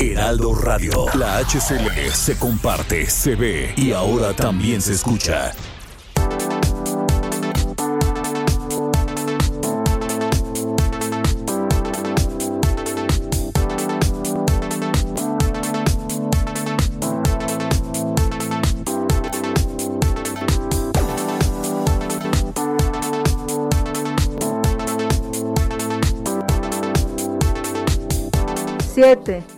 Heraldo Radio. La HCL se comparte, se ve y ahora también se escucha. Siete.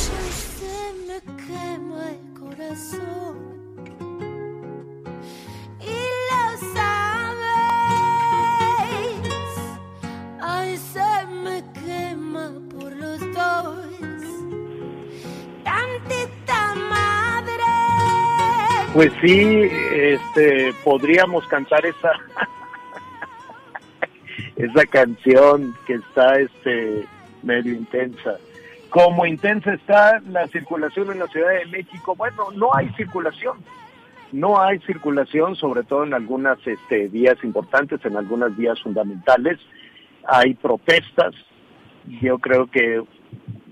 Pues sí, este, podríamos cantar esa esa canción que está este medio intensa. Como intensa está la circulación en la Ciudad de México, bueno, no hay circulación. No hay circulación, sobre todo en algunas este, vías importantes, en algunas vías fundamentales. Hay protestas. Yo creo que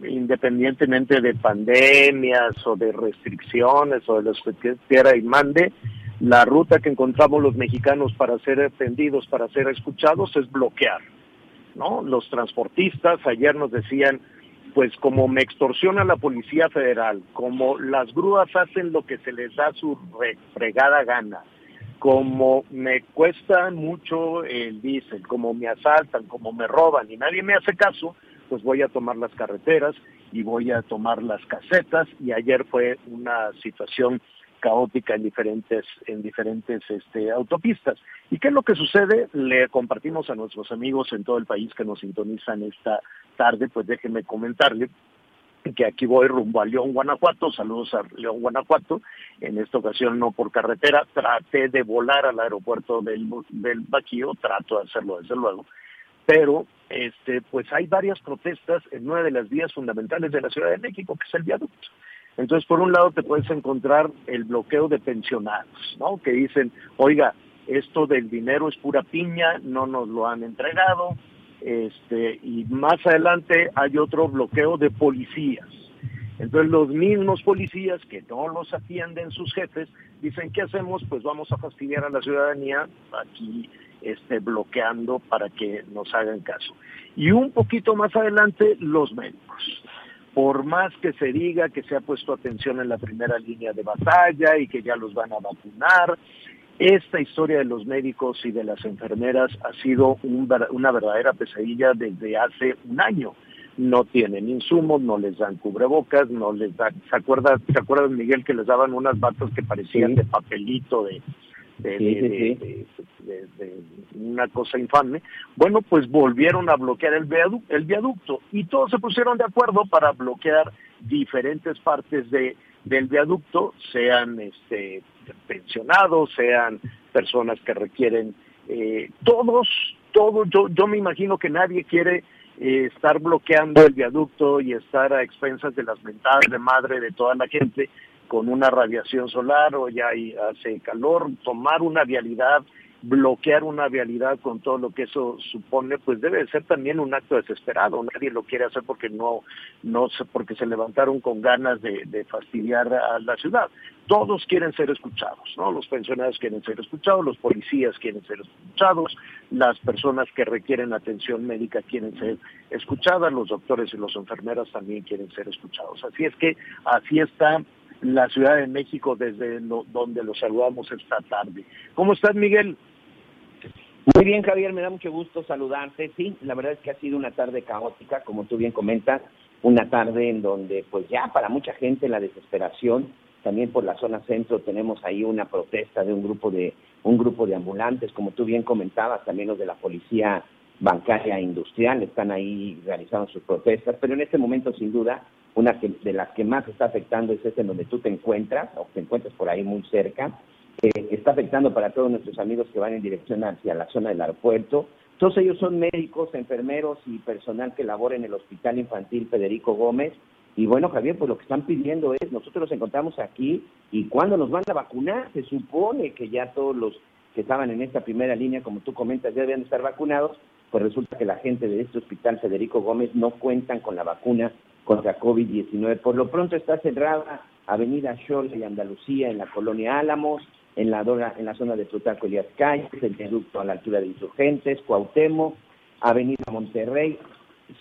independientemente de pandemias o de restricciones o de lo que quiera y mande, la ruta que encontramos los mexicanos para ser atendidos, para ser escuchados, es bloquear. ¿no? Los transportistas ayer nos decían, pues como me extorsiona la Policía Federal, como las grúas hacen lo que se les da su re- fregada gana, como me cuesta mucho el diésel, como me asaltan, como me roban y nadie me hace caso, pues voy a tomar las carreteras y voy a tomar las casetas y ayer fue una situación caótica en diferentes en diferentes este, autopistas. ¿Y qué es lo que sucede? Le compartimos a nuestros amigos en todo el país que nos sintonizan esta tarde, pues déjenme comentarle que aquí voy rumbo a León, Guanajuato, saludos a León, Guanajuato, en esta ocasión no por carretera, traté de volar al aeropuerto del, del Baquío, trato de hacerlo desde luego, pero este pues hay varias protestas en una de las vías fundamentales de la Ciudad de México, que es el viaducto. Entonces, por un lado te puedes encontrar el bloqueo de pensionados, ¿no? Que dicen, oiga, esto del dinero es pura piña, no nos lo han entregado, este, y más adelante hay otro bloqueo de policías. Entonces los mismos policías que no los atienden sus jefes dicen, ¿qué hacemos? Pues vamos a fastidiar a la ciudadanía aquí este, bloqueando para que nos hagan caso. Y un poquito más adelante los médicos. Por más que se diga que se ha puesto atención en la primera línea de batalla y que ya los van a vacunar, esta historia de los médicos y de las enfermeras ha sido un una verdadera pesadilla desde hace un año. No tienen insumos, no les dan cubrebocas, no les dan... ¿Se acuerda, ¿se acuerdan, Miguel, que les daban unas batas que parecían Sí. de papelito, de, de, de- de una cosa infame? Bueno, pues volvieron a bloquear el viaducto, el viaducto y todos se pusieron de acuerdo para bloquear diferentes partes de del viaducto, sean este pensionados, sean personas que requieren eh, todos, todos, yo, yo me imagino que nadie quiere eh, estar bloqueando el viaducto y estar a expensas de las mentadas de madre de toda la gente con una radiación solar o ya hace calor, tomar una vialidad, bloquear una vialidad con todo lo que eso supone, pues debe de ser también un acto desesperado. Nadie lo quiere hacer porque no, no porque se levantaron con ganas de, de fastidiar a la ciudad. Todos quieren ser escuchados, ¿no? Los pensionados quieren ser escuchados, los policías quieren ser escuchados, las personas que requieren atención médica quieren ser escuchadas, los doctores y las enfermeras también quieren ser escuchados. Así es que así está la Ciudad de México desde lo- donde lo saludamos esta tarde. ¿Cómo estás, Miguel? Muy bien, Javier, me da mucho gusto saludarte. Sí, la verdad es que ha sido una tarde caótica, como tú bien comentas, una tarde en donde, pues ya para mucha gente la desesperación, también por la zona centro tenemos ahí una protesta de un grupo de un grupo de ambulantes, como tú bien comentabas, también los de la policía bancaria industrial están ahí realizando sus protestas, pero en este momento sin duda una de las que más está afectando es esta en donde tú te encuentras o te encuentras por ahí muy cerca, está afectando para todos nuestros amigos que van en dirección hacia la zona del aeropuerto. Todos ellos son médicos, enfermeros y personal que labora en el Hospital Infantil Federico Gómez. Y bueno, Javier, pues lo que están pidiendo es, nosotros los encontramos aquí y cuando nos van a vacunar, se supone que ya todos los que estaban en esta primera línea, como tú comentas, ya deben estar vacunados, pues resulta que la gente de este Hospital Federico Gómez no cuentan con la vacuna contra COVID-19. Por lo pronto está cerrada Avenida Scholl y Andalucía en la colonia Álamos, en la, en la zona de Plutarco Elías Calles, el viaducto a la altura de Insurgentes, Cuauhtémoc, Avenida Monterrey.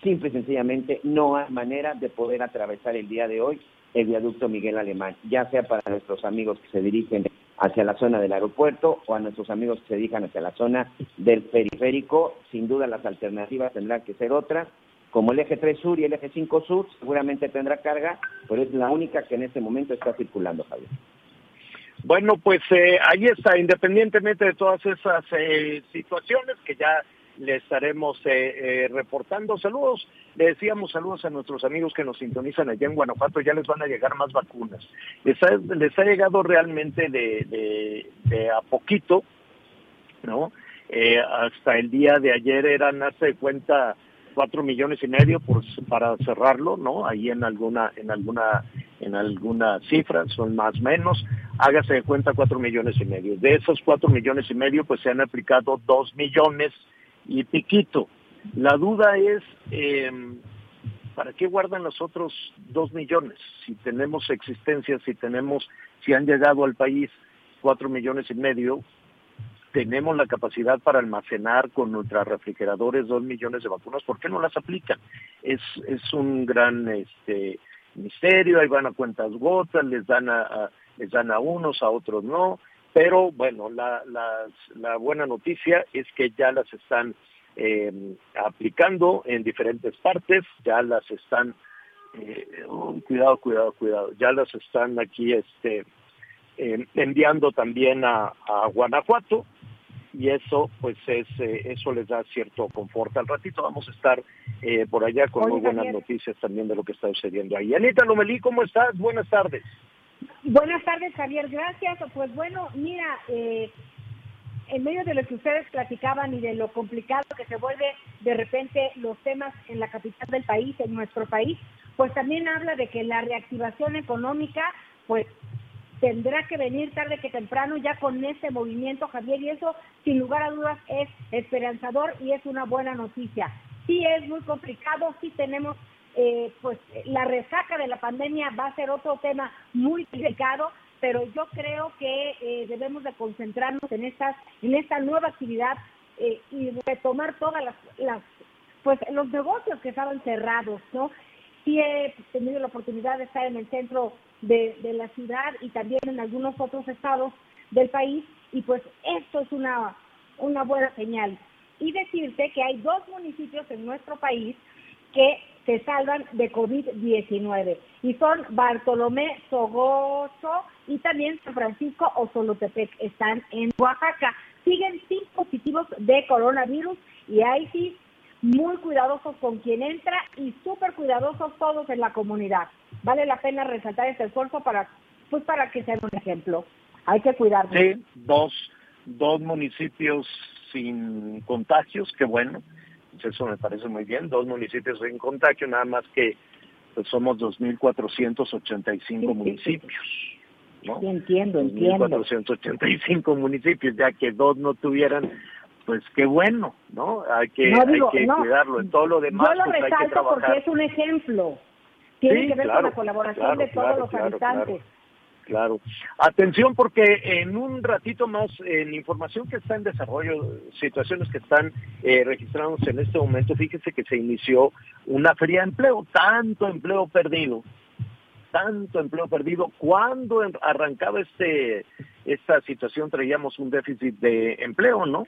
Simple y sencillamente no hay manera de poder atravesar el día de hoy el viaducto Miguel Alemán, ya sea para nuestros amigos que se dirigen hacia la zona del aeropuerto o a nuestros amigos que se dirijan hacia la zona del periférico. Sin duda las alternativas tendrán que ser otras. Como el eje 3 sur y el eje 5 sur seguramente tendrá carga, pero es la única que en este momento está circulando, Javier. Bueno, pues eh, ahí está, independientemente de todas esas eh, situaciones que ya le estaremos eh, reportando. Saludos, le decíamos saludos a nuestros amigos que nos sintonizan allá en Guanajuato, ya les van a llegar más vacunas. Les ha, les ha llegado realmente de, de, a poquito, ¿no? hasta el día de ayer eran, hace cuenta, cuatro millones y medio por, para cerrarlo, ¿no? Ahí en alguna, en alguna, en alguna cifra, son más o menos, hágase de cuenta cuatro millones y medio. De esos cuatro millones y medio, pues se han aplicado dos millones y piquito. La duda es, eh, ¿para qué guardan los otros dos millones? Si tenemos existencia, si tenemos, si han llegado al país cuatro millones y medio, tenemos la capacidad para almacenar con nuestros refrigeradores dos millones de vacunas, ¿por qué no las aplican? Es, es un gran este, misterio, ahí van a cuentas gotas, les dan a, les dan a unos, a otros no, pero bueno, la, la, buena noticia es que ya las están eh, aplicando en diferentes partes, ya las están, eh, cuidado, cuidado, cuidado, ya las están aquí este, eh, enviando también a, a Guanajuato, y eso pues es eh, eso les da cierto confort. Al ratito vamos a estar eh, por allá con muy buenas noticias también de lo que está sucediendo ahí. Anita Lomelí, ¿cómo estás? Buenas tardes. Buenas tardes, Javier. Gracias. Pues bueno, mira, eh, en medio de lo que ustedes platicaban y de lo complicado que se vuelve de repente los temas en la capital del país, en nuestro país, pues también habla de que la reactivación económica, pues tendrá que venir tarde que temprano ya con este movimiento, Javier, y eso sin lugar a dudas es esperanzador y es una buena noticia. Sí es muy complicado, sí tenemos, eh, pues la resaca de la pandemia va a ser otro tema muy delicado, pero yo creo que eh, debemos de concentrarnos en estas, en esta nueva actividad eh, y retomar todas las, las, pues los negocios que estaban cerrados, ¿no? Sí he tenido la oportunidad de estar en el centro de, la ciudad y también en algunos otros estados del país y pues esto es una, una buena señal. Y decirte que hay dos municipios en nuestro país que se salvan de COVID-19 y son Bartolomé Sogoso y también San Francisco o Solotepec. Están en Oaxaca. Siguen sin positivos de coronavirus y ahí sí muy cuidadosos con quien entra y súper cuidadosos todos en la comunidad. Vale la pena resaltar este esfuerzo para, pues para que sea un ejemplo. Hay que cuidarnos. Sí, dos, dos municipios sin contagios, qué bueno. Pues eso me parece muy bien. Dos municipios sin contagio, nada más que pues somos 2.485 municipios. ¿no? Sí, entiendo, entiendo. 2.485 municipios, ya que dos no tuvieran pues qué bueno, ¿no? Hay que, hay que cuidarlo. En todo lo demás, yo lo pues resalto hay que trabajar. porque es un ejemplo. Tiene que ver con la colaboración de todos los habitantes. Claro. Atención porque en un ratito más, en información que está en desarrollo, situaciones que están eh, registrándose en este momento, fíjese que se inició una feria de empleo, tanto empleo perdido, tanto empleo perdido. Cuando arrancaba este esta situación traíamos un déficit de empleo, ¿no?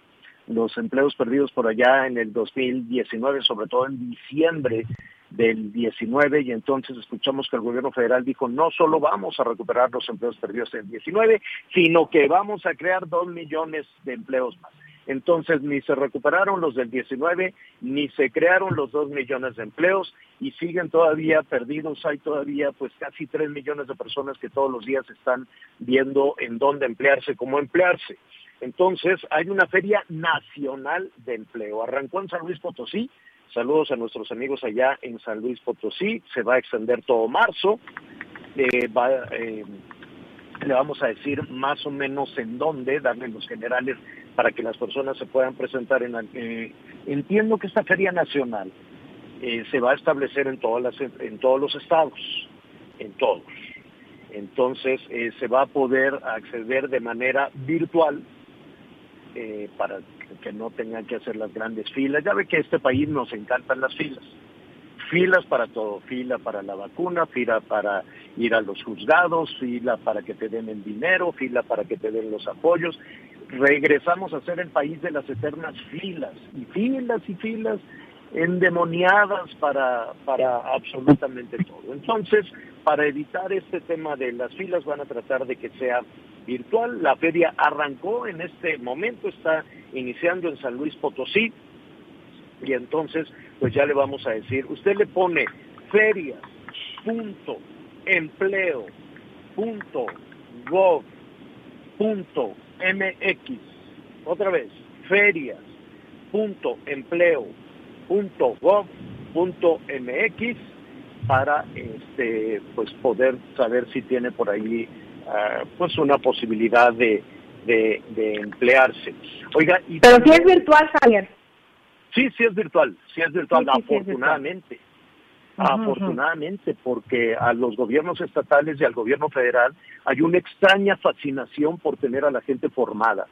Los empleos perdidos por allá en el 2019, sobre todo en diciembre del 19 y entonces escuchamos que el gobierno federal dijo no solo vamos a recuperar los empleos perdidos en el 19, sino que vamos a crear dos millones de empleos más. Entonces ni se recuperaron los del 19, ni se crearon los dos millones de empleos y siguen todavía perdidos. Hay todavía pues casi tres millones de personas que todos los días están viendo en dónde emplearse, cómo emplearse. Entonces hay una feria nacional de empleo. Arrancó en San Luis Potosí, Saludos a nuestros amigos allá en San Luis Potosí. Se va a extender todo marzo. Eh, eh, le vamos a decir más o menos en dónde, darle los generales para que las personas se puedan presentar. En, eh, entiendo que esta feria nacional se va a establecer en, todas las, en todos los estados, en todos. Entonces se va a poder acceder de manera virtual para que no tengan que hacer las grandes filas. Ya ve que este país nos encantan las filas. Filas para todo, fila para la vacuna, fila para ir a los juzgados, fila para que te den el dinero, fila para que te den los apoyos. Regresamos a ser el país de las eternas filas, y filas y filas endemoniadas para, para absolutamente todo. Entonces, para evitar este tema de las filas, van a tratar de que sea virtual. La feria arrancó en este momento, está iniciando en San Luis Potosí, y entonces, pues ya le vamos a decir, usted le pone feria, punto, empleo, punto, punto, otra vez, ferias, punto, empleo, .gov.mx para este pues poder saber si tiene por ahí uh, pues una posibilidad de, de, de, emplearse. Oiga, y pero si es virtual, Javier. Sí, sí es virtual, sí es virtual, sí, afortunadamente. Sí es virtual. Afortunadamente, porque a los gobiernos estatales y al gobierno federal hay una extraña fascinación por tener a la gente formada.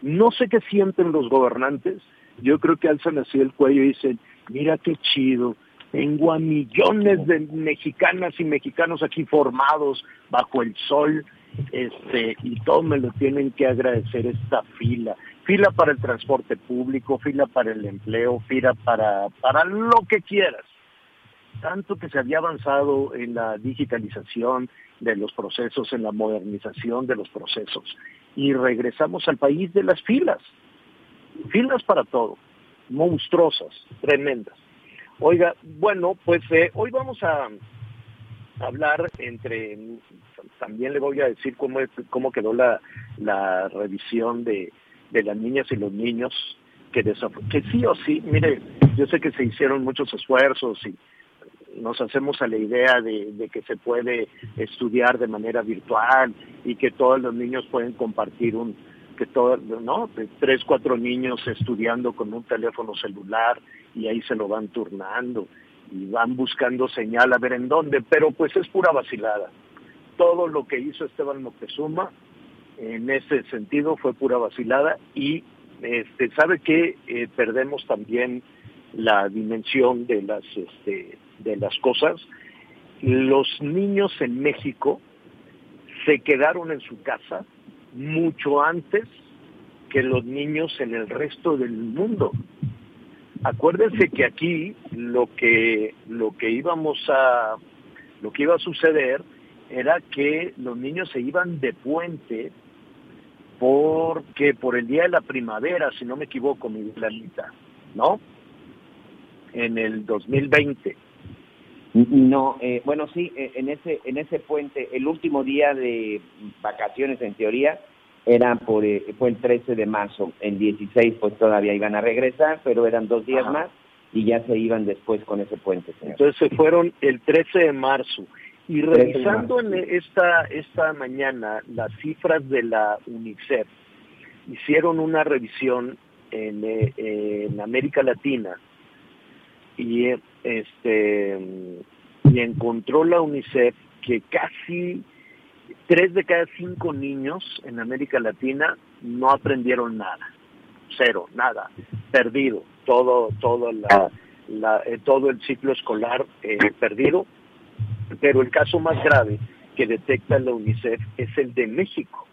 No sé qué sienten los gobernantes, yo creo que alzan así el cuello y dicen, mira qué chido, tengo a millones de mexicanas y mexicanos aquí formados bajo el sol, este, y todos me lo tienen que agradecer esta fila. Fila para el transporte público, fila para el empleo, fila para, para lo que quieras. Tanto que se había avanzado en la digitalización de los procesos, en la modernización de los procesos. Y regresamos al país de las filas filas para todo, monstruosas, tremendas. Oiga, bueno, pues eh, hoy vamos a hablar entre, también le voy a decir cómo, cómo quedó la, la revisión de, de las niñas y los niños, que, que sí o sí, mire, yo sé que se hicieron muchos esfuerzos y nos hacemos a la idea de, de, que se puede estudiar de manera virtual y que todos los niños pueden compartir un, que todo, ¿no? tres, cuatro niños estudiando con un teléfono celular y ahí se lo van turnando y van buscando señal a ver en dónde, pero pues es pura vacilada. Todo lo que hizo Esteban Moctezuma en ese sentido fue pura vacilada y este, sabe que eh, perdemos también la dimensión de las este, de las cosas. Los niños en México se quedaron en su casa mucho antes que los niños en el resto del mundo. Acuérdense que aquí lo que lo que íbamos a lo que iba a suceder era que los niños se iban de puente porque por el día de la primavera, si no me equivoco, mi planita, ¿no? En el 2020. No, eh, bueno, sí, eh, en ese en ese puente, el último día de vacaciones en teoría era por eh, fue el 13 de marzo, en 16 pues todavía iban a regresar, pero eran dos días más y ya se iban después con ese puente, señor. Entonces se fueron el 13 de marzo. Y revisando en esta, esta mañana las cifras de la UNICEF, hicieron una revisión en, en América Latina y este y encontró la UNICEF que casi tres de cada cinco niños en América Latina no aprendieron nada, cero, nada, perdido, todo, todo la, eh, todo el ciclo escolar eh, perdido. Pero el caso más grave que detecta la UNICEF es el de México,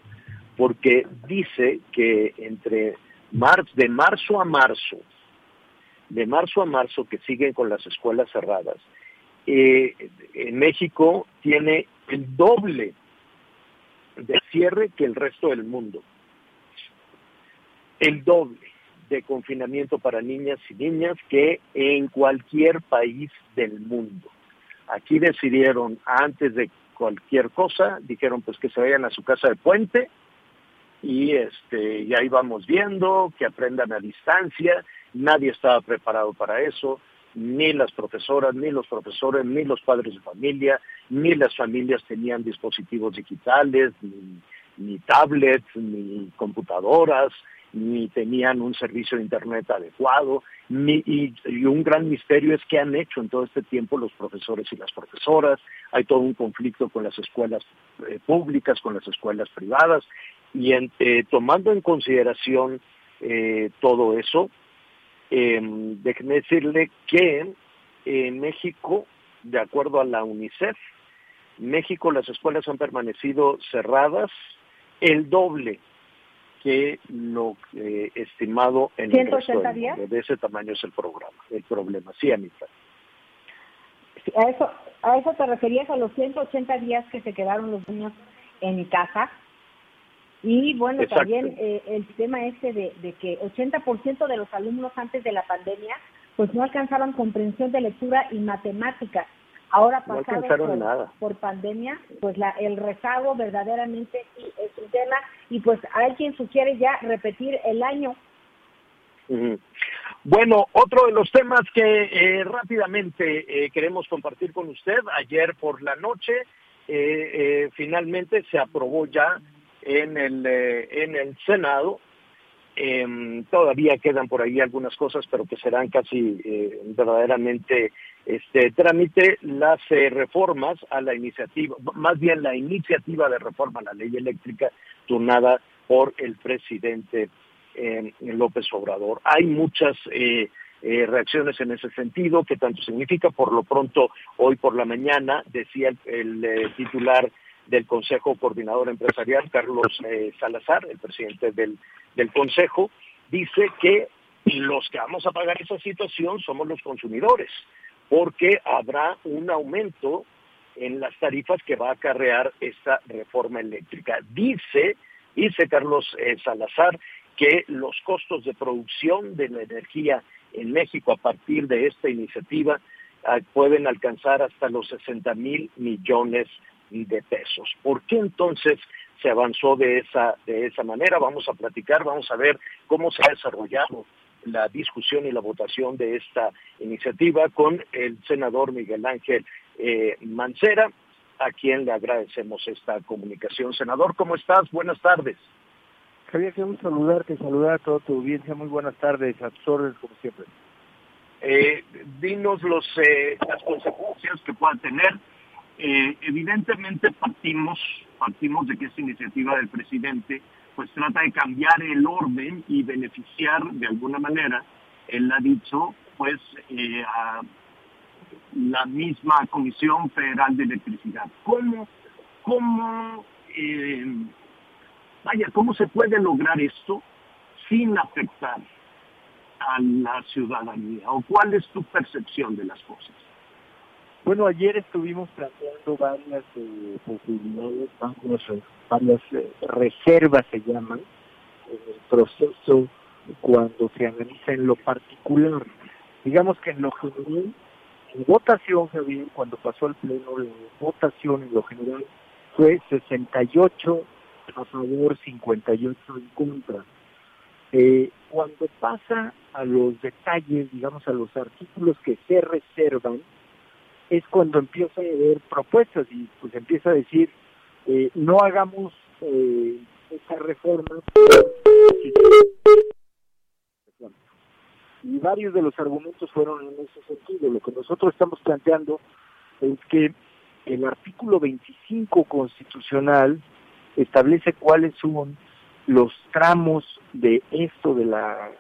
porque dice que entre de marzo a marzo, de marzo a marzo que siguen con las escuelas cerradas, eh, en México tiene el doble de cierre que el resto del mundo. El doble de confinamiento para niñas y niñas que en cualquier país del mundo. Aquí decidieron, antes de cualquier cosa, dijeron pues que se vayan a su casa de puente y este y ahí vamos viendo, que aprendan a distancia, nadie estaba preparado para eso, ni las profesoras, ni los profesores, ni los padres de familia, ni las familias tenían dispositivos digitales, ni, ni tablets, ni computadoras, ni tenían un servicio de Internet adecuado, ni, y, un gran misterio es qué han hecho en todo este tiempo los profesores y las profesoras. Hay todo un conflicto con las escuelas eh, públicas, con las escuelas privadas, y eh, tomando en consideración eh, todo eso, déjenme decirle que en México, de acuerdo a la UNICEF, México las escuelas han permanecido cerradas el doble que lo eh, estimado en el resto del De ese tamaño es el programa, el problema. Sí, Anita. A eso, a eso te referías a los 180 días que se quedaron los niños en mi casa. Y bueno, también eh, el tema este de, de que 80% de los alumnos antes de la pandemia pues no alcanzaban comprensión de lectura y matemáticas. Ahora pasado por, pandemia, pues la, el rezago verdaderamente es un tema y pues hay quien sugiere ya repetir el año. Bueno, otro de los temas que eh, rápidamente eh, queremos compartir con usted, ayer por la noche eh, finalmente se aprobó ya en el, en el Senado. Em, todavía quedan por ahí algunas cosas, pero que serán casi eh, verdaderamente este trámite. Las eh, reformas a la iniciativa, más bien la iniciativa de reforma a la ley eléctrica turnada por el presidente em, López Obrador. Hay muchas eh, reacciones en ese sentido, que tanto significa, por lo pronto, hoy por la mañana, decía el, titular del Consejo Coordinador Empresarial, Carlos Salazar, el presidente del del Consejo dice que los que vamos a pagar esa situación somos los consumidores, porque habrá un aumento en las tarifas que va a acarrear esta reforma eléctrica. Dice, dice Carlos eh, Salazar, que los costos de producción de la energía en México a partir de esta iniciativa ah, pueden alcanzar hasta los 60 mil millones de pesos. ¿Por qué entonces se avanzó de esa, de esa manera. Vamos a platicar, vamos a ver cómo se ha desarrollado la discusión y la votación de esta iniciativa con el senador Miguel Ángel eh, Mancera, a quien le agradecemos esta comunicación. Senador, ¿cómo estás? Buenas tardes. Javier, queremos saludarte, saludar a toda tu audiencia. Muy buenas tardes, a tus como siempre. Eh, dinos los, eh, las consecuencias que pueda tener eh, evidentemente partimos, partimos de que esta iniciativa del presidente pues trata de cambiar el orden y beneficiar de alguna manera, él ha dicho, pues eh, a la misma Comisión Federal de Electricidad. ¿Cómo, cómo, eh, vaya, cómo se puede lograr esto sin afectar a la ciudadanía? ¿O cuál es tu percepción de las cosas? Bueno, ayer estuvimos planteando varias eh, posibilidades, varias, eh, reservas se llaman, en el proceso cuando se analiza en lo particular. Digamos que en lo general, en votación, Javier, cuando pasó el pleno, la votación en lo general fue 68 a favor, 58 en contra. Eh, cuando pasa a los detalles, digamos a los artículos que se reservan, es cuando empieza a haber propuestas y pues empieza a decir, eh, no hagamos eh, esa reforma. Y varios de los argumentos fueron en ese sentido. Lo que nosotros estamos planteando es que el artículo 25 constitucional establece cuáles son los tramos de esto de la,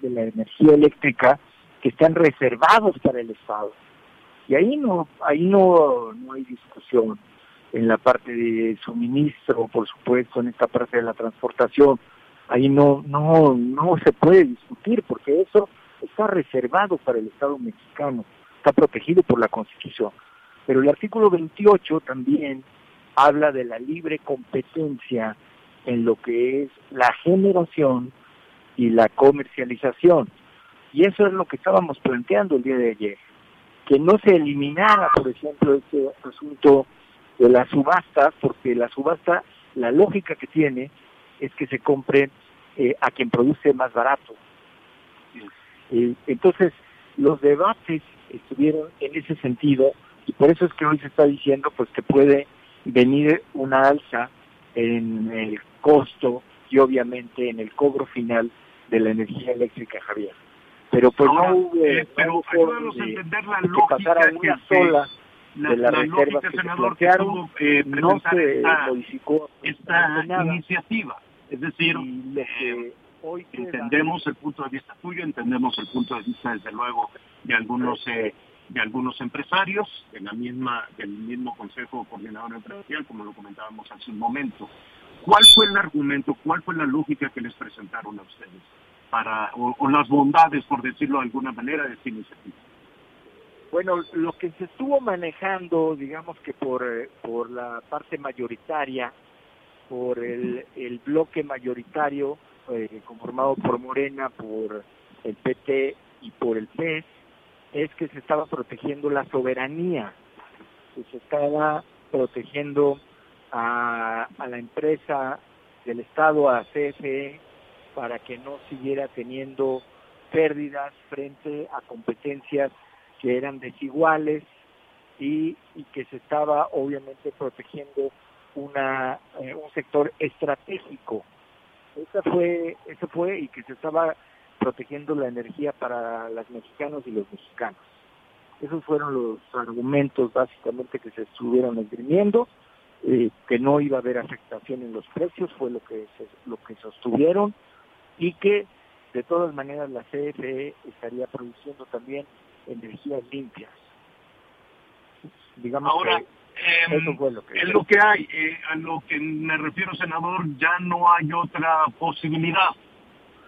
de la energía eléctrica que están reservados para el Estado y ahí no, ahí no, no hay discusión en la parte de suministro, por supuesto, en esta parte de la transportación. ahí no, no, no se puede discutir porque eso está reservado para el Estado mexicano, está protegido por la Constitución. Pero el artículo 28 también habla de la libre competencia en lo que es la generación y la comercialización. Y eso es lo que estábamos planteando el día de ayer, que no se eliminara, por ejemplo, este asunto de la subasta, porque la subasta, la lógica que tiene es que se compre eh, a quien produce más barato. Entonces, los debates estuvieron en ese sentido y por eso es que hoy se está diciendo pues que puede venir una alza en el costo y obviamente en el cobro final de la energía eléctrica, Javier. Pero pues no hubo, eh, pero no de, entender la que pasara una sola la, de las la reservas lógica, que se senador, plantearon, tuvo, eh, no se esta, modificó esta nada. iniciativa. Es decir, Y que eh, hoy entendemos el punto de vista tuyo, entendemos el punto de vista, desde luego, de algunos de algunos empresarios, de la misma, del mismo Consejo Coordinador Empresarial, como lo comentábamos hace un momento. ¿Cuál fue el argumento, cuál fue la lógica que les presentaron a ustedes? Para o, o las bondades, por decirlo de alguna manera, de esta iniciativa. Bueno, lo que se estuvo manejando, digamos que por, eh, por la parte mayoritaria, por el, el bloque mayoritario eh, conformado por Morena, por el PT y por el PES, es que se estaba protegiendo la soberanía, que se estaba protegiendo a, a la empresa del Estado, a CFE, para que no siguiera teniendo pérdidas frente a competencias que eran desiguales y, que se estaba obviamente protegiendo una eh, un sector estratégico. Esa fue, eso fue y que se estaba protegiendo la energía para los mexicanos y los mexicanos. Esos fueron los argumentos básicamente que se estuvieron esgrimiendo, eh, que no iba a haber afectación en los precios, fue lo que se, lo que sostuvieron y que de todas maneras la CFE estaría produciendo también energías limpias. Digamos Ahora, que em, eso fue lo que es lo que hay. eh, a lo que me refiero, senador, ya no hay otra posibilidad.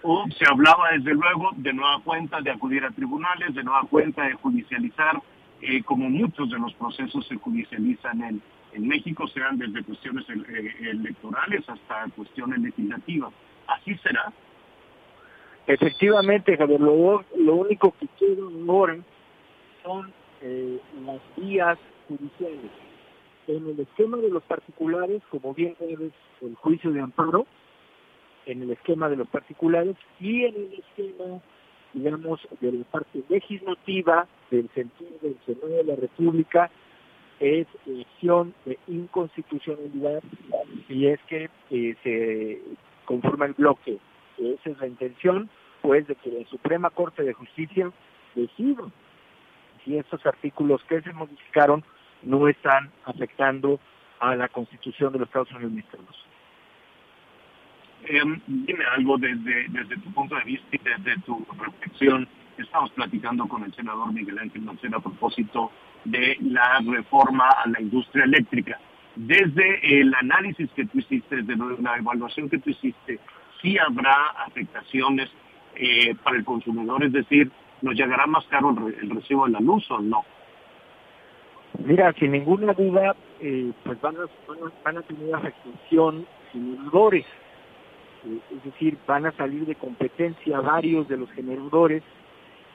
O se hablaba, desde luego, de nueva cuenta de acudir a tribunales, de nueva cuenta de judicializar, eh, como muchos de los procesos se judicializan en, en México, sean desde cuestiones eh, electorales hasta cuestiones legislativas. ¿Así será? Efectivamente, Javier, lo, único que queda ahora son eh, las vías judiciales. En el esquema de los particulares, como bien sabes, el juicio de amparo, en el esquema de los particulares y en el esquema, digamos, de la parte legislativa del sentido del Senado de la República, es acción de inconstitucionalidad y es que eh, se conforma el bloque. Esa es la intención, pues, de que la Suprema Corte de Justicia decida si estos artículos que se modificaron no están afectando a la Constitución de los Estados Unidos mexicanos. Em, dime algo desde, desde tu punto de vista y desde tu reflexión. Estamos platicando con el senador Miguel Ángel Mancera a propósito de la reforma a la industria eléctrica. Desde el análisis que tú hiciste, desde la evaluación que tú hiciste, sí habrá afectaciones eh, para el consumidor, es decir, ¿nos llegará más caro el, re- el recibo de la luz o no? Mira, sin ninguna duda, eh, pues van a, van a, tener afectación generadores. Eh, es decir, van a salir de competencia varios de los generadores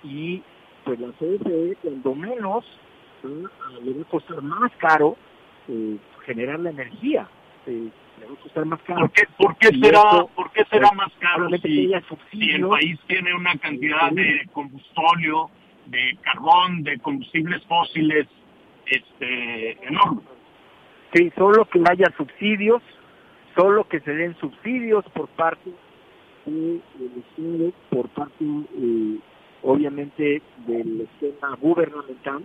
y pues la CFE, cuando menos, eh, le va a costar más caro generar la energía. Le va a costar más caro. ¿Por qué, por qué Y será, eso, por qué será pues, más caro si, el país tiene una cantidad de combustóleo, de carbón, de combustibles fósiles este, enorme? Sí, solo que haya subsidios, solo que se den subsidios por parte del Estado, por parte, eh, obviamente, del esquema gubernamental,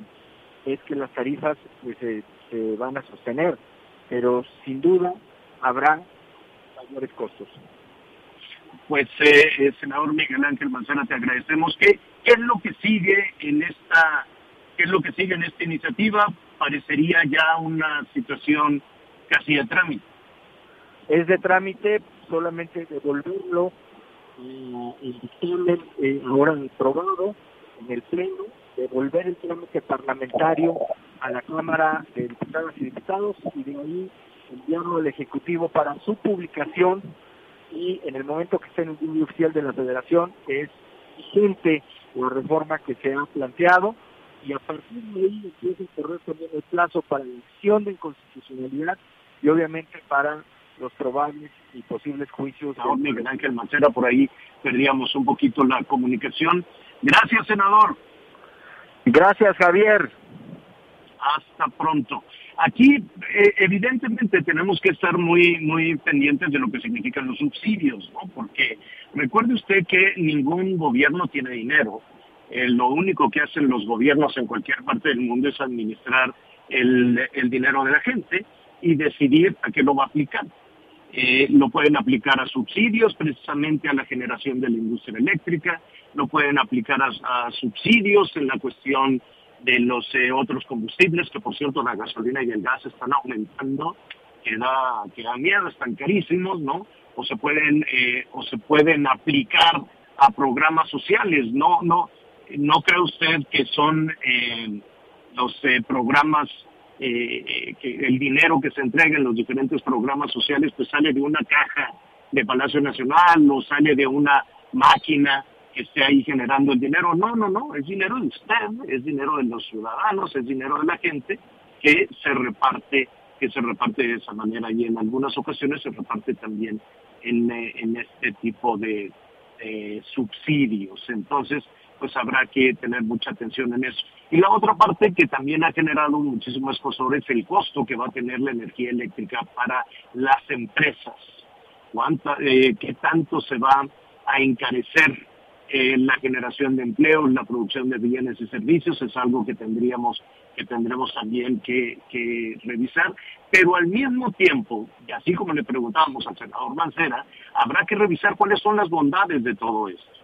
es que las tarifas pues, se, se van a sostener, pero sin duda habrá mayores costos. Pues, eh, eh, senador Miguel Ángel Manzana, te agradecemos. ¿Qué, ¿Qué es lo que sigue en esta, qué es lo que sigue en esta iniciativa? Parecería ya una situación casi de trámite. Es de trámite, solamente devolverlo el eh, ahora probado en el Pleno, devolver el trámite parlamentario a la Cámara de Diputadas y Diputados y de ahí enviarlo al Ejecutivo para su publicación y en el momento que esté en el libro oficial de la Federación es vigente la reforma que se ha planteado y a partir de ahí empieza a correr también el plazo para la acción de inconstitucionalidad y obviamente para los probables y posibles juicios. Senador Miguel Ángel Mancera, por ahí perdíamos un poquito la comunicación. Gracias, senador. Gracias, Javier. Hasta pronto. Aquí, eh, evidentemente, tenemos que estar muy, muy pendientes de lo que significan los subsidios, ¿no? Porque recuerde usted que ningún gobierno tiene dinero. Eh, lo único que hacen los gobiernos en cualquier parte del mundo es administrar el, el dinero de la gente y decidir a qué lo va a aplicar. Eh, lo pueden aplicar a subsidios precisamente a la generación de la industria eléctrica, lo pueden aplicar a, subsidios en la cuestión de los eh, otros combustibles, que por cierto la gasolina y el gas están aumentando, que da, que da miedo, están carísimos, ¿no? O se pueden, eh, o se pueden aplicar a programas sociales, no, no, no cree usted que son los programas eh, que el dinero que se entrega en los diferentes programas sociales pues sale de una caja de Palacio Nacional o sale de una máquina esté ahí generando el dinero. No, no, no, es dinero de usted, es dinero de los ciudadanos, es dinero de la gente que se reparte, que se reparte de esa manera y en algunas ocasiones se reparte también en, eh, en este tipo de subsidios. Entonces, pues habrá que tener mucha atención en eso. Y la otra parte que también ha generado muchísimo escosor es el costo que va a tener la energía eléctrica para las empresas. ¿Cuánta, eh, ¿Qué tanto se va a encarecer la generación de empleo, la producción de bienes y servicios? Es algo que tendríamos que tendremos también que, revisar, pero al mismo tiempo, y así como le preguntábamos al senador Mancera, habrá que revisar cuáles son las bondades de todo esto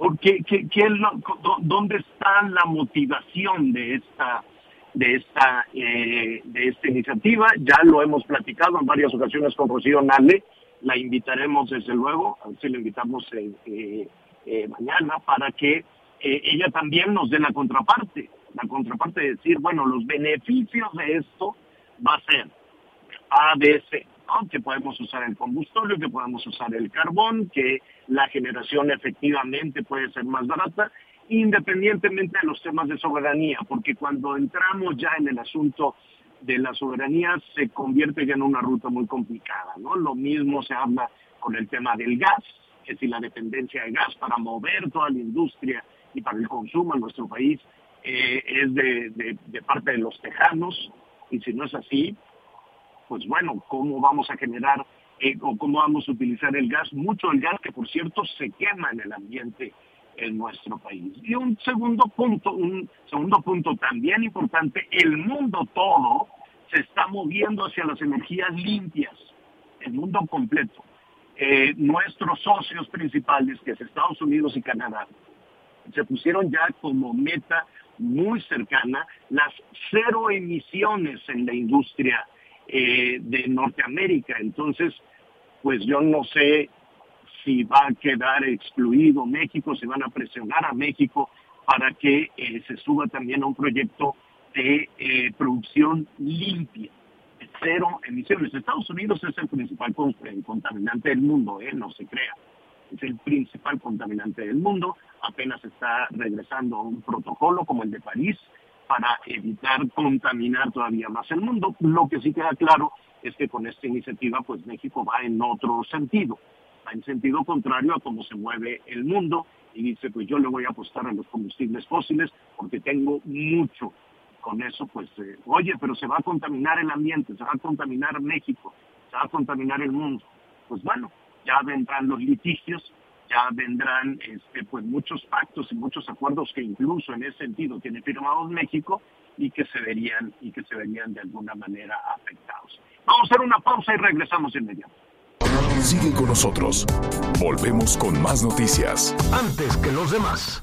porque ¿qué, ¿dónde está la motivación de esta de esta eh, de esta iniciativa? Ya lo hemos platicado en varias ocasiones con Rocío Nale, la invitaremos desde luego, a si la invitamos eh, eh, mañana para que ella también nos dé la contraparte, la contraparte de decir, bueno, los beneficios de esto va a ser A, B, que podemos usar el combustible, que podemos usar el carbón, que la generación efectivamente puede ser más barata, independientemente de los temas de soberanía, porque cuando entramos ya en el asunto de la soberanía se convierte ya en una ruta muy complicada, ¿no? Lo mismo se habla con el tema del gas, si la dependencia de gas para mover toda la industria y para el consumo en nuestro país eh, es de, de parte de los tejanos, y si no es así, pues bueno, cómo vamos a generar eh, o cómo vamos a utilizar el gas, mucho el gas que por cierto se quema en el ambiente en nuestro país. Y un segundo punto, un segundo punto también importante, el mundo todo se está moviendo hacia las energías limpias, el mundo completo. Eh, nuestros socios principales, que es Estados Unidos y Canadá, se pusieron ya como meta muy cercana las cero emisiones en la industria eh, de Norteamérica. Entonces, pues yo no sé si va a quedar excluido México, si van a presionar a México para que eh, se suba también a un proyecto de producción limpia, cero emisiones. Estados Unidos es el principal contaminante del mundo, no se crea. Es el principal contaminante del mundo. Apenas está regresando a un protocolo como el de París, para evitar contaminar todavía más el mundo. Lo que sí queda claro es que con esta iniciativa, pues México va en otro sentido, va en sentido contrario a cómo se mueve el mundo y dice, pues yo le voy a apostar a los combustibles fósiles porque tengo mucho. Con eso, pues, eh, oye, pero se va a contaminar el ambiente, se va a contaminar México, se va a contaminar el mundo. Pues bueno, ya vendrán los litigios, ya vendrán este, pues muchos pactos y muchos acuerdos que incluso en ese sentido tiene firmados México y que se verían y que se verían de alguna manera afectados. Vamos a hacer una pausa y regresamos inmediato. Sigue con nosotros. Volvemos con más noticias. Antes que los demás.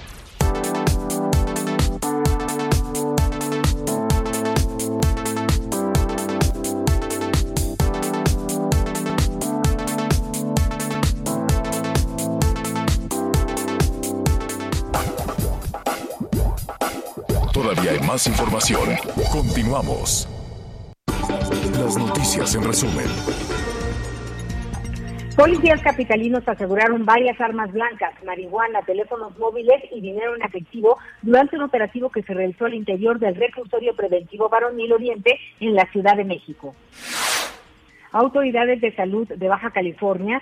Información. Continuamos. Las noticias en resumen. Policías capitalinos aseguraron varias armas blancas, marihuana, teléfonos móviles y dinero en efectivo durante un operativo que se realizó al interior del reclusorio preventivo Varonil Oriente en la Ciudad de México. Autoridades de salud de Baja California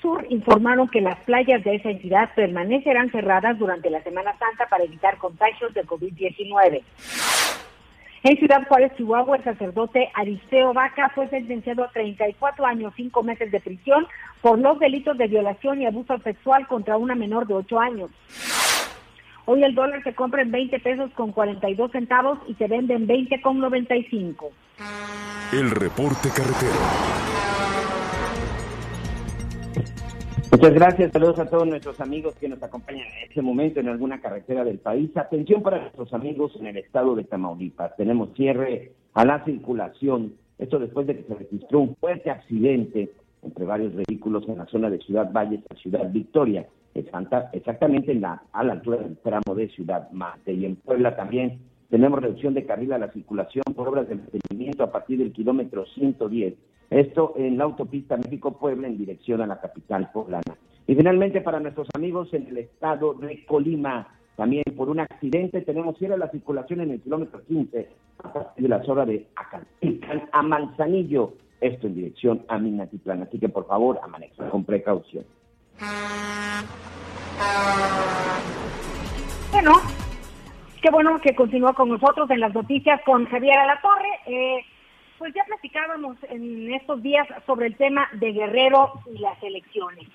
Sur informaron que las playas de esa entidad permanecerán cerradas durante la Semana Santa para evitar contagios de COVID-19. En Ciudad Juárez, Chihuahua, el sacerdote Aristeo Vaca fue sentenciado a 34 años, 5 meses de prisión por los delitos de violación y abuso sexual contra una menor de 8 años. Hoy el dólar se compra en 20 pesos con 42 centavos y se vende en 20 con 95. El reporte carretero. Muchas gracias, saludos a todos nuestros amigos que nos acompañan en este momento en alguna carretera del país. Atención para nuestros amigos en el estado de Tamaulipas. Tenemos cierre a la circulación. Esto después de que se registró un fuerte accidente entre varios vehículos en la zona de Ciudad Valles a Ciudad Victoria, exactamente en la, a la altura del tramo de Ciudad Mate. Y en Puebla también tenemos reducción de carril a la circulación por obras de mantenimiento a partir del kilómetro 110 esto en la autopista México-Puebla en dirección a la capital poblana. Y finalmente para nuestros amigos en el estado de Colima, también por un accidente tenemos cierre la circulación en el kilómetro 15 a partir de la zona de Acalpican a Manzanillo, esto en dirección a Minatitlán. Así que por favor, amanezcan con precaución. Bueno, qué bueno que continúa con nosotros en las noticias con Javier Alatorre. Eh, pues ya platicábamos en estos días sobre el tema de Guerrero y las elecciones.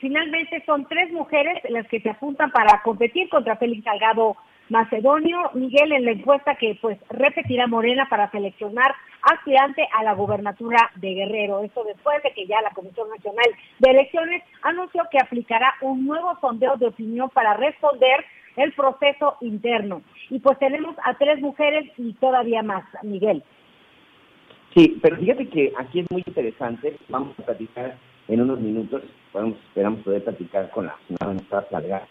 Finalmente son tres mujeres las que se apuntan para competir contra Félix Salgado Macedonio. Miguel en la encuesta que pues repetirá Morena para seleccionar aspirante a la gobernatura de Guerrero. Esto después de que ya la Comisión Nacional de Elecciones anunció que aplicará un nuevo sondeo de opinión para responder el proceso interno. Y pues tenemos a tres mujeres y todavía más, Miguel. Sí, pero fíjate que aquí es muy interesante, vamos a platicar en unos minutos, podemos, esperamos poder platicar con la señora Salgado,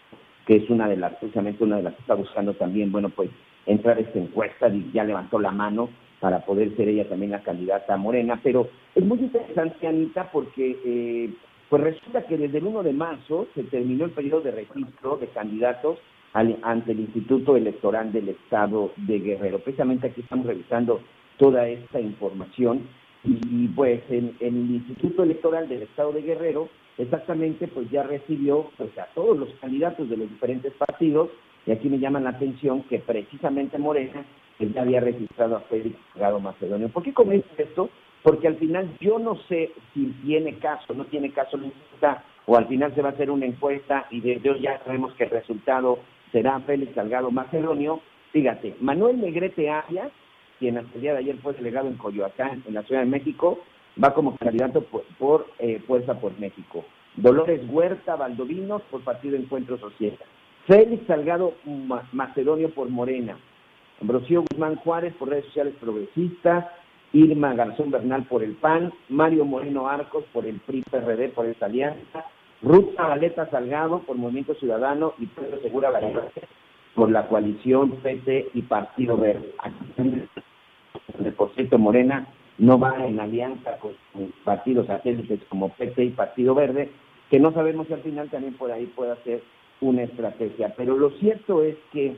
que es una de las, precisamente una de las que está buscando también, bueno, pues entrar a esta encuesta y ya levantó la mano para poder ser ella también la candidata Morena, pero es muy interesante, Anita, porque eh, pues resulta que desde el 1 de marzo se terminó el periodo de registro de candidatos ante el Instituto Electoral del Estado de Guerrero. Precisamente aquí estamos revisando toda esta información y pues en, el Instituto Electoral del Estado de Guerrero exactamente pues ya recibió pues a todos los candidatos de los diferentes partidos y aquí me llama la atención que precisamente Morena pues, ya había registrado a Félix Salgado Macedonio. ¿Por qué comento esto? Porque al final yo no sé si tiene caso, no tiene caso la encuesta, o al final se va a hacer una encuesta y desde hoy ya sabemos que el resultado será Félix Salgado Macedonio. Fíjate, Manuel Negrete Arias quien hasta el día de ayer fue delegado en Coyoacán, en la Ciudad de México, va como candidato por, eh, Fuerza por México. Dolores Huerta Valdovinos por Partido Encuentro Social. Félix Salgado Macedonio por Morena. Ambrosio Guzmán Juárez por redes sociales progresistas. Irma Garzón Bernal por el PAN. Mario Moreno Arcos por el PRI-PRD por esta alianza. Ruth Valeta Salgado por Movimiento Ciudadano y Pedro Segura Valera por la coalición PT y Partido Verde por cierto Morena no va en alianza con partidos satélites como PT y Partido Verde, que no sabemos si al final también por ahí pueda ser una estrategia. Pero lo cierto es que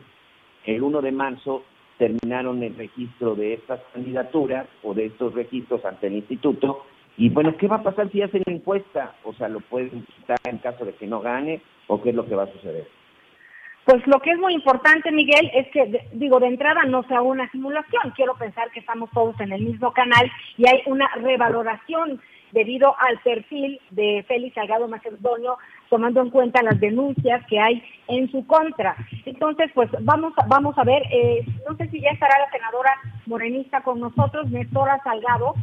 el 1 de marzo terminaron el registro de estas candidaturas o de estos registros ante el instituto. Y bueno, ¿qué va a pasar si hacen encuesta? O sea, ¿lo pueden quitar en caso de que no gane o qué es lo que va a suceder? Pues lo que es muy importante, Miguel, es que, digo, de entrada no sea una simulación. Quiero pensar que estamos todos en el mismo canal y hay una revaloración debido al perfil de Félix Salgado Macedonio, tomando en cuenta las denuncias que hay en su contra. Entonces, pues vamos, vamos a ver, eh, no sé si ya estará la senadora morenista con nosotros, Néstora Salgado.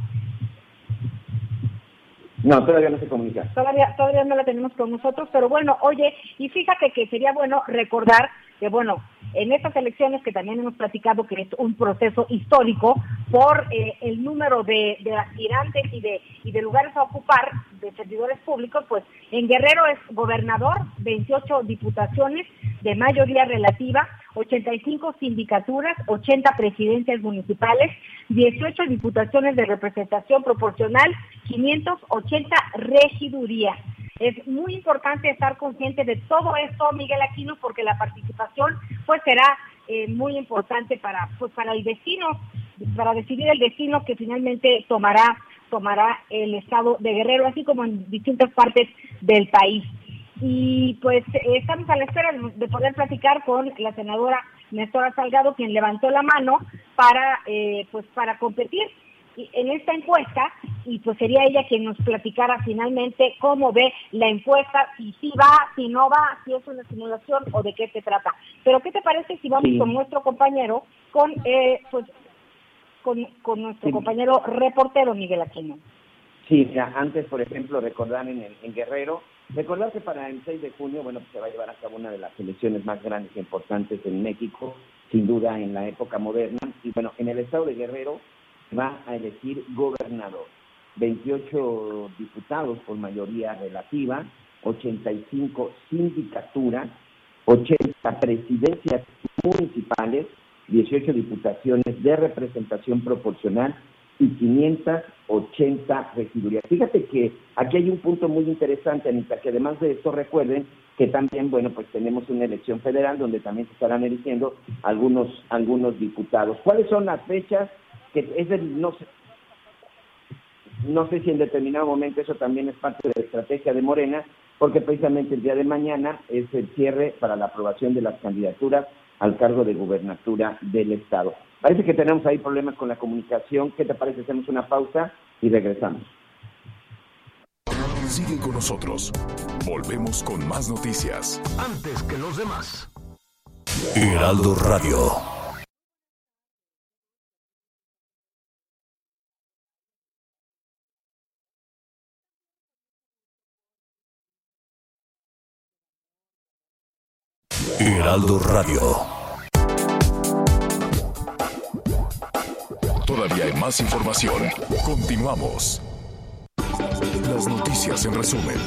No, todavía no se comunica. Todavía, todavía no la tenemos con nosotros, pero bueno, oye, y fíjate que sería bueno recordar que bueno, en estas elecciones que también hemos platicado que es un proceso histórico por eh, el número de, aspirantes y de, y de lugares a ocupar de servidores públicos, pues en Guerrero es gobernador, 28 diputaciones de mayoría relativa, 85 sindicaturas, 80 presidencias municipales, 18 diputaciones de representación proporcional, 580 regidurías. Es muy importante estar consciente de todo esto, Miguel Aquino, porque la participación pues será eh, muy importante para pues para el destino, para decidir el destino que finalmente tomará tomará el estado de Guerrero, así como en distintas partes del país. Y pues estamos a la espera de poder platicar con la senadora Néstora Salgado, quien levantó la mano para eh, pues para competir en esta encuesta y pues sería ella quien nos platicara finalmente cómo ve la encuesta, si va, si no va, si es una simulación o de qué se trata. Pero ¿qué te parece si vamos con nuestro compañero, con eh, pues con, nuestro compañero reportero Miguel Aquino? Sí, antes, por ejemplo, recordar en, el, en Guerrero, recordar que para el 6 de junio, bueno, se va a llevar a cabo una de las elecciones más grandes e importantes en México, sin duda en la época moderna. Y bueno, en el estado de Guerrero va a elegir gobernador. 28 diputados por mayoría relativa, 85 sindicaturas, 80 presidencias municipales, 18 diputaciones de representación proporcional y 580 regidurías. Fíjate que aquí hay un punto muy interesante, Anita, que además de esto recuerden que también, bueno, pues tenemos una elección federal donde también se estarán eligiendo algunos, algunos diputados. ¿Cuáles son las fechas? que es no sé, no sé si en determinado momento eso también es parte de la estrategia de Morena, porque precisamente el día de mañana es el cierre para la aprobación de las candidaturas al cargo de gubernatura del Estado. Parece que tenemos ahí problemas con la comunicación. ¿Qué te parece? Hacemos una pausa y regresamos. Sigue con nosotros. Volvemos con más noticias. Antes que los demás. Heraldo Radio. Heraldo Radio. Más información. Continuamos. Las noticias en resumen.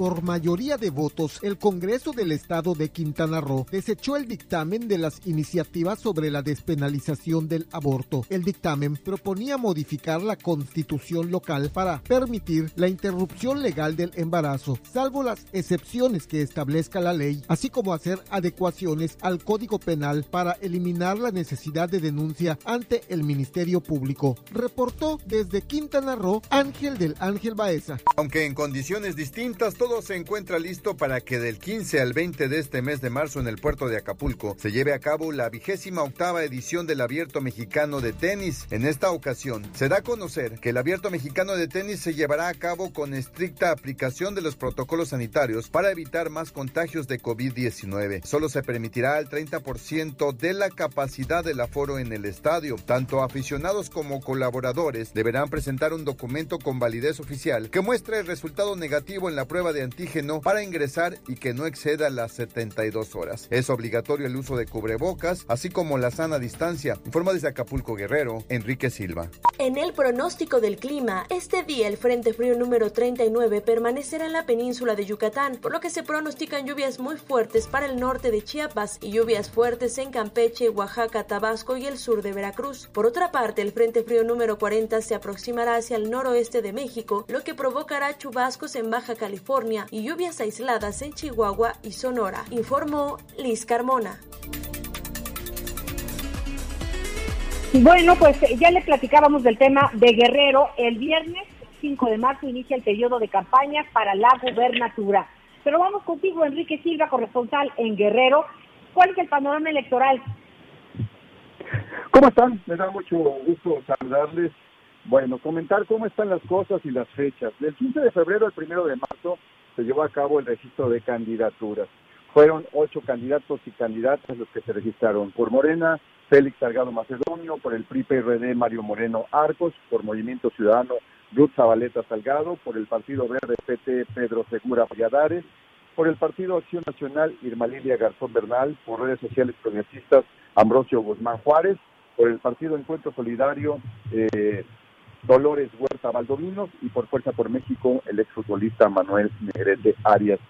Por mayoría de votos, el Congreso del Estado de Quintana Roo desechó el dictamen de las iniciativas sobre la despenalización del aborto. El dictamen proponía modificar la constitución local para permitir la interrupción legal del embarazo, salvo las excepciones que establezca la ley, así como hacer adecuaciones al Código Penal para eliminar la necesidad de denuncia ante el Ministerio Público. Reportó desde Quintana Roo Ángel del Ángel Baeza. Aunque en condiciones distintas, todo se encuentra listo para que del 15 al 20 de este mes de marzo en el puerto de Acapulco se lleve a cabo la vigésima octava edición del Abierto Mexicano de Tenis. En esta ocasión se da a conocer que el Abierto Mexicano de Tenis se llevará a cabo con estricta aplicación de los protocolos sanitarios para evitar más contagios de COVID-19. Solo se permitirá el 30% de la capacidad del aforo en el estadio. Tanto aficionados como colaboradores deberán presentar un documento con validez oficial que muestre el resultado negativo en la prueba de antígeno para ingresar y que no exceda las 72 horas. Es obligatorio el uso de cubrebocas, así como la sana distancia. Informa desde Acapulco Guerrero, Enrique Silva. En el pronóstico del clima, este día el Frente Frío número 39 permanecerá en la península de Yucatán, por lo que se pronostican lluvias muy fuertes para el norte de Chiapas y lluvias fuertes en Campeche, Oaxaca, Tabasco y el sur de Veracruz. Por otra parte, el Frente Frío número 40 se aproximará hacia el noroeste de México, lo que provocará chubascos en Baja California y lluvias aisladas en Chihuahua y Sonora, informó Liz Carmona. Bueno, pues ya le platicábamos del tema de Guerrero. El viernes 5 de marzo inicia el periodo de campañas para la gubernatura. Pero vamos contigo, Enrique Silva, corresponsal en Guerrero. ¿Cuál es el panorama electoral? ¿Cómo están? Me da mucho gusto saludarles. Bueno, comentar cómo están las cosas y las fechas. Del 15 de febrero al 1 de marzo se llevó a cabo el registro de candidaturas. Fueron ocho candidatos y candidatas los que se registraron. Por Morena Félix Salgado Macedonio, por el PRI-PRD Mario Moreno Arcos, por Movimiento Ciudadano Ruth Zabaleta Salgado, por el Partido Verde PT Pedro Segura Valladares, por el Partido Acción Nacional Irma Lilia Garzón Bernal, por redes sociales progresistas Ambrosio Guzmán Juárez, por el Partido Encuentro Solidario eh, Dolores Huerta Valdovinos y por Fuerza por México el exfutbolista Manuel Negrete Arias.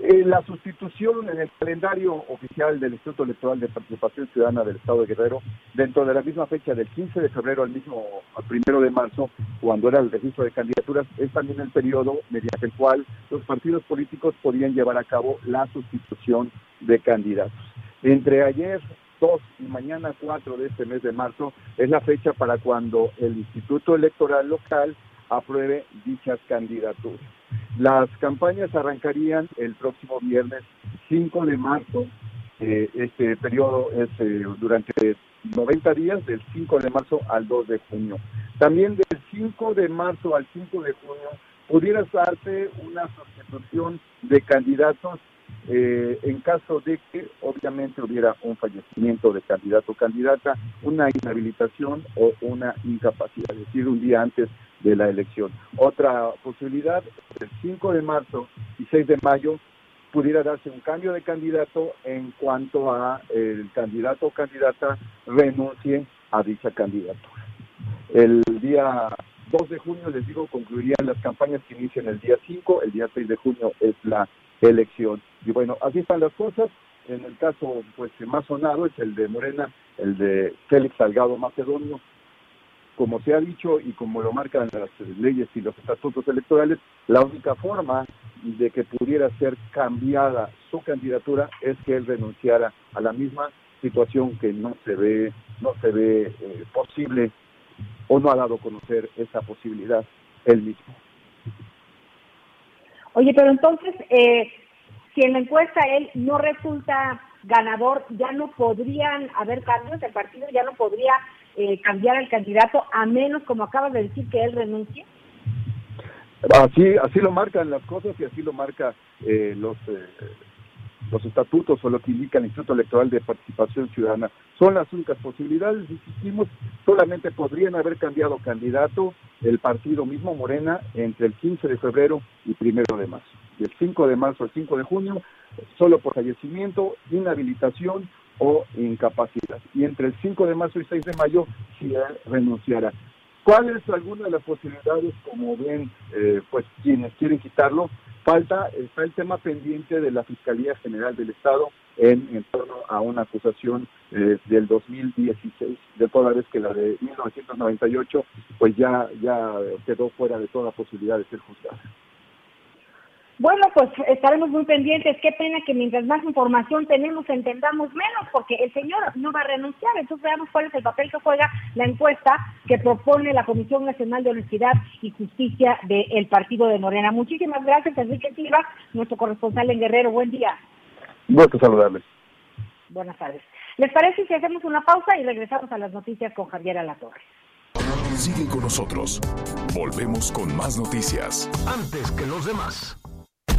Eh, la sustitución en el calendario oficial del Instituto Electoral de Participación Ciudadana del Estado de Guerrero, dentro de la misma fecha del 15 de febrero al mismo al primero de marzo, cuando era el registro de candidaturas, es también el periodo mediante el cual los partidos políticos podían llevar a cabo la sustitución de candidatos. Entre ayer 2 y mañana 4 de este mes de marzo es la fecha para cuando el Instituto Electoral Local apruebe dichas candidaturas. Las campañas arrancarían el próximo viernes 5 de marzo. Eh, este periodo es eh, durante 90 días, del 5 de marzo al 2 de junio. También del 5 de marzo al 5 de junio pudiera darse una sustitución de candidatos eh, en caso de que obviamente hubiera un fallecimiento de candidato o candidata, una inhabilitación o una incapacidad, es decir, un día antes de la elección. Otra posibilidad, el 5 de marzo y 6 de mayo pudiera darse un cambio de candidato en cuanto a el candidato o candidata renuncie a dicha candidatura. El día 2 de junio, les digo, concluirían las campañas que inician el día 5, el día 6 de junio es la elección. Y bueno, así están las cosas. En el caso pues más sonado es el de Morena, el de Félix Salgado Macedonio, como se ha dicho y como lo marcan las leyes y los estatutos electorales, la única forma de que pudiera ser cambiada su candidatura es que él renunciara a la misma situación que no se ve no se ve eh, posible o no ha dado a conocer esa posibilidad él mismo. Oye, pero entonces, eh, si en la encuesta él no resulta ganador, ya no podrían haber cambios, el partido ya no podría eh, cambiar al candidato, a menos, como acabas de decir, que él renuncie? Así, así lo marcan las cosas y así lo marca eh, los eh, los estatutos o lo que indica el Instituto Electoral de Participación Ciudadana. Son las únicas posibilidades, insistimos, solamente podrían haber cambiado candidato el partido mismo Morena entre el 15 de febrero y primero de marzo. Del 5 de marzo al 5 de junio, solo por fallecimiento, inhabilitación o incapacidad. Y entre el 5 de marzo y 6 de mayo, si él renunciara. ¿Cuáles algunas de las posibilidades, como ven, eh, pues quienes quieren quitarlo? Falta, está el tema pendiente de la Fiscalía General del Estado en, en torno a una acusación eh, del 2016, de toda vez que la de 1998 pues ya, ya quedó fuera de toda posibilidad de ser juzgada. Bueno, pues estaremos muy pendientes. Qué pena que mientras más información tenemos, entendamos menos, porque el señor no va a renunciar. Entonces veamos cuál es el papel que juega la encuesta que propone la Comisión Nacional de Honestidad y Justicia del Partido de Morena. Muchísimas gracias, Enrique Silva, nuestro corresponsal en Guerrero. Buen día. Gusto saludarles. Buenas tardes. ¿Les parece si hacemos una pausa y regresamos a las noticias con Javier Alatorre? Sigue con nosotros. Volvemos con más noticias. Antes que los demás.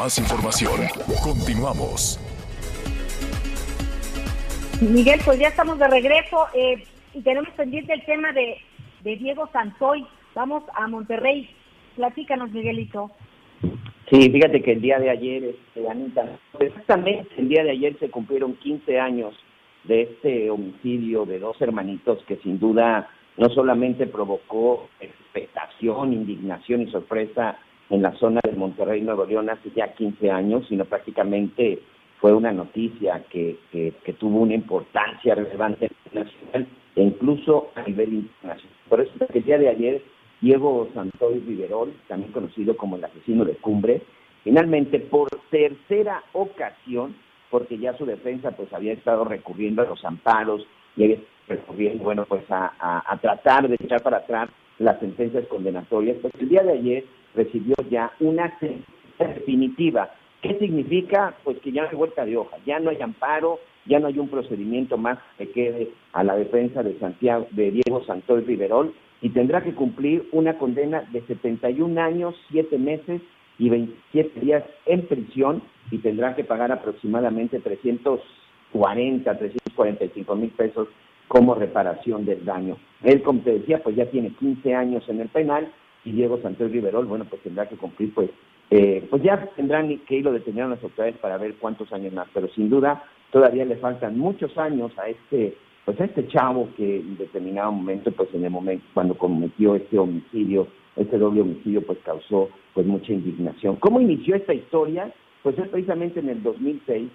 Más información. Continuamos. Miguel, pues ya estamos de regreso eh, y tenemos pendiente el tema de, de Diego Santoy. Vamos a Monterrey. Platícanos, Miguelito. Sí, fíjate que el día de ayer, este, Anita, exactamente el día de ayer se cumplieron 15 años de este homicidio de dos hermanitos que sin duda no solamente provocó expectación, indignación y sorpresa en la zona de Monterrey, Nuevo León, hace ya 15 años, sino prácticamente fue una noticia que, que, tuvo una importancia relevante nacional e incluso a nivel internacional. Por eso el día de ayer, Diego Santoy Riverol, también conocido como el asesino de Cumbre, Finalmente, por tercera ocasión, porque ya su defensa pues había estado recurriendo a los amparos y había recurriendo, bueno, pues a, a tratar de echar para atrás las sentencias condenatorias, pues el día de ayer recibió ya una sentencia definitiva. ¿Qué significa? Pues que ya no hay vuelta de hoja, ya no hay amparo, ya no hay un procedimiento más que quede a la defensa de Santiago, de Diego Santoy Riverol, y tendrá que cumplir una condena de 71 años, 7 meses y 27 días en prisión y tendrá que pagar aproximadamente 340, 345 mil pesos como reparación del daño. Él, como te decía, pues ya tiene 15 años en el penal y Diego Santos Riverol, bueno, pues tendrá que cumplir, pues, eh, pues ya tendrán que irlo deteniendo las autoridades para ver cuántos años más, pero sin duda todavía le faltan muchos años a este, pues a este chavo que en determinado momento, pues en el momento cuando cometió este homicidio, este doble homicidio, pues causó pues mucha indignación. ¿Cómo inició esta historia? Pues es precisamente en el 2006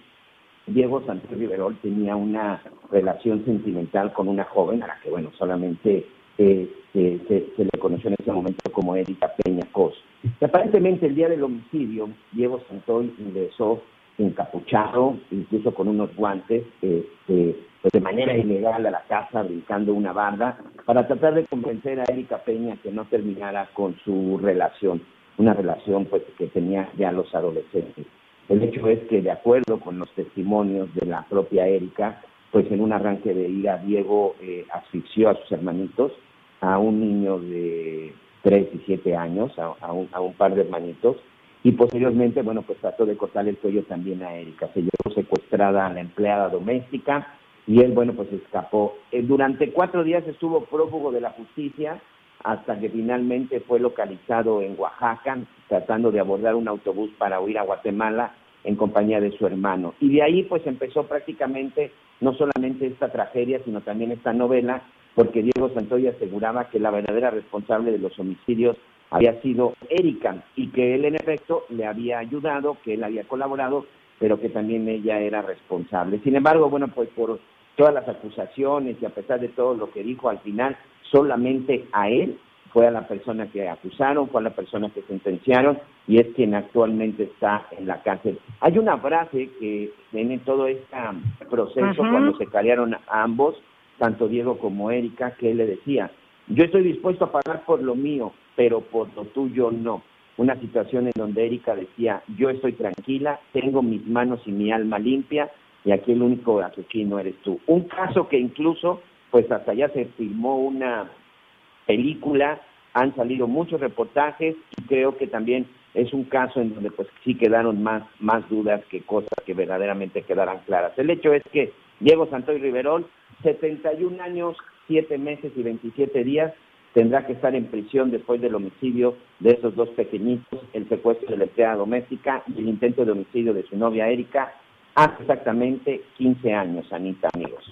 Diego Santos Riverol tenía una relación sentimental con una joven a la que, bueno, solamente eh, se, le conoció en ese momento como Erika Peña Cos. Y aparentemente el día del homicidio, Diego Santoy ingresó encapuchado, incluso con unos guantes, este, pues de manera ilegal a la casa, brincando una banda, para tratar de convencer a Erika Peña que no terminara con su relación, una relación pues que tenía ya los adolescentes. El hecho es que, de acuerdo con los testimonios de la propia Erika, pues en un arranque de ira, Diego eh, asfixió a sus hermanitos, a un niño de 3 y 7 años, a, un, a un par de hermanitos, y posteriormente, bueno, pues trató de cortarle el cuello también a Erika. Se llevó secuestrada a la empleada doméstica y él, bueno, pues escapó. Eh, durante cuatro días estuvo prófugo de la justicia hasta que finalmente fue localizado en Oaxaca, tratando de abordar un autobús para huir a Guatemala en compañía de su hermano. Y de ahí pues empezó prácticamente no solamente esta tragedia, sino también esta novela, porque Diego Santoya aseguraba que la verdadera responsable de los homicidios había sido Erika y que él en efecto le había ayudado, que él había colaborado, pero que también ella era responsable. Sin embargo, bueno, pues por todas las acusaciones y a pesar de todo lo que dijo al final, solamente a él fue a la persona que acusaron, fue a la persona que sentenciaron y es quien actualmente está en la cárcel. Hay una frase que tiene todo este proceso cuando se carearon a ambos, tanto Diego como Erika, que él le decía, yo estoy dispuesto a pagar por lo mío, pero por lo tuyo no. Una situación en donde Erika decía, yo estoy tranquila, tengo mis manos y mi alma limpia y aquí el único asesino eres tú. Un caso que incluso, pues hasta ya se filmó una película, han salido muchos reportajes y creo que también es un caso en donde pues sí quedaron más, más dudas que cosas que verdaderamente quedaran claras. El hecho es que Diego Santoy Riverol, 71 años, 7 meses y 27 días, tendrá que estar en prisión después del homicidio de esos dos pequeñitos, el secuestro de la empleada doméstica y el intento de homicidio de su novia Erika, hace exactamente 15 años, Anita, amigos.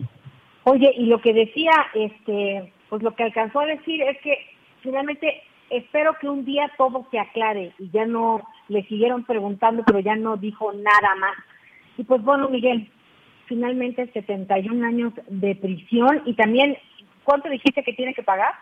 Oye, y lo que decía, este, pues lo que alcanzó a decir es que finalmente espero que un día todo se aclare y ya no le siguieron preguntando, pero ya no dijo nada más. Y pues bueno, Miguel, finalmente 71 años de prisión y también, ¿cuánto dijiste que tiene que pagar?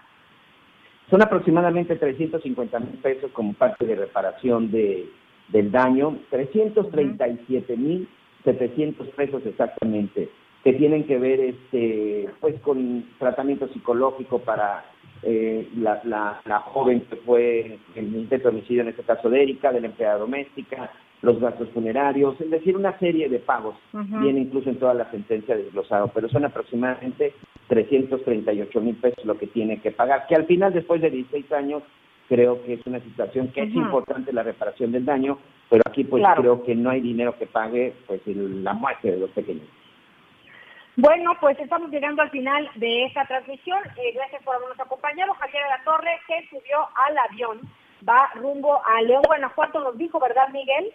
Son aproximadamente 350 mil pesos como parte de reparación de, del daño, 337 mil 700 pesos exactamente, que tienen que ver este, pues con tratamiento psicológico para eh, la, la, joven que fue en intento de homicidio, en este caso de Erika, de la empleada doméstica, los gastos funerarios, es decir, una serie de pagos. Viene incluso en toda la sentencia desglosado, pero son aproximadamente 338 mil pesos lo que tiene que pagar, que al final, después de 16 años, creo que es una situación que es importante la reparación del daño, pero aquí pues creo que no hay dinero que pague pues la muerte de los pequeños. Bueno, pues estamos llegando al final de esta transmisión. Eh, gracias por habernos acompañado. Javier de la Torre, que subió al avión, va rumbo a León, Guanajuato, nos dijo, ¿verdad, Miguel?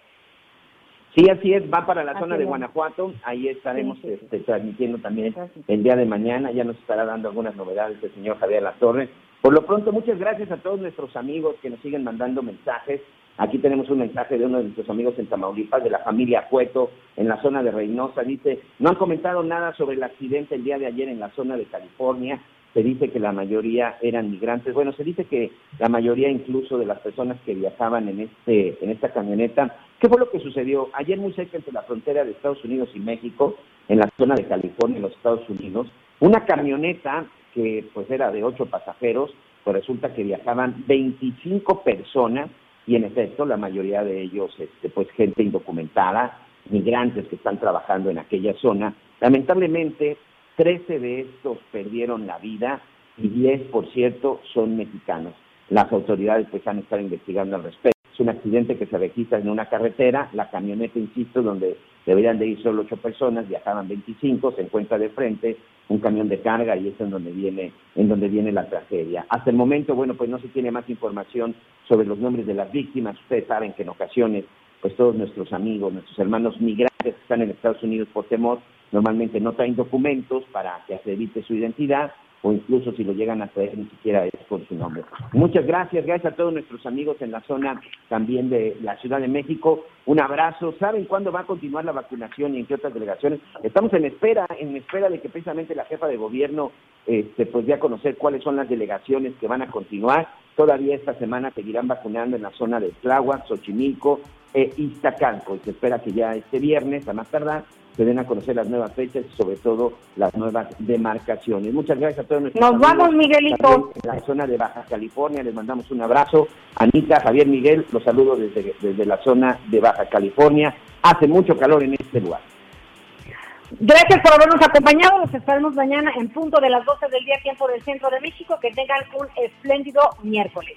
Sí, así es, va para la zona de Guanajuato, ahí estaremos este, transmitiendo también el día de mañana, ya nos estará dando algunas novedades el señor Javier La Torre. Por lo pronto, muchas gracias a todos nuestros amigos que nos siguen mandando mensajes. Aquí tenemos un mensaje de uno de nuestros amigos en Tamaulipas, de la familia Cueto, en la zona de Reynosa. Dice, no han comentado nada sobre el accidente el día de ayer en la zona de California. se dice que la mayoría eran migrantes. Bueno, se dice que la mayoría incluso de las personas que viajaban en este en esta camioneta. ¿Qué fue lo que sucedió? Ayer muy cerca entre la frontera de Estados Unidos y México, en la zona de California, en los Estados Unidos, una camioneta que pues era de ocho pasajeros, pues resulta que viajaban 25 personas y en efecto la mayoría de ellos este, pues gente indocumentada, migrantes que están trabajando en aquella zona. Lamentablemente 13 de estos perdieron la vida y 10, por cierto, son mexicanos. Las autoridades pues han estado investigando al respecto. Es un accidente que se registra en una carretera, la camioneta, insisto, donde deberían de ir solo ocho personas, viajaban 25, se encuentra de frente un camión de carga y es en donde viene, en donde viene la tragedia. Hasta el momento, bueno, pues no se tiene más información sobre los nombres de las víctimas. Ustedes saben que en ocasiones, pues todos nuestros amigos, nuestros hermanos migrantes que están en Estados Unidos por temor, normalmente no traen documentos para que se evite su identidad o incluso si lo llegan a traer ni siquiera es con su nombre. Muchas gracias, gracias a todos nuestros amigos en la zona también de la Ciudad de México. Un abrazo. ¿Saben cuándo va a continuar la vacunación y en qué otras delegaciones? Estamos en espera, en espera de que precisamente la jefa de gobierno este, pues dé a conocer cuáles son las delegaciones que van a continuar. Todavía esta semana seguirán vacunando en la zona de Tláhuac, Xochimilco e Iztacalco y se espera que ya este viernes, a más tardar, se den a conocer las nuevas fechas y sobre todo las nuevas demarcaciones. Muchas gracias a todos nuestros Nos vamos, Miguelito. En la zona de Baja California les mandamos un abrazo. Anita, Javier Miguel, los saludo desde, desde la zona de Baja California. Hace mucho calor en este lugar. Gracias por habernos acompañado. Nos esperamos mañana en punto de las 12 del día, tiempo del centro de México. Que tengan un espléndido miércoles.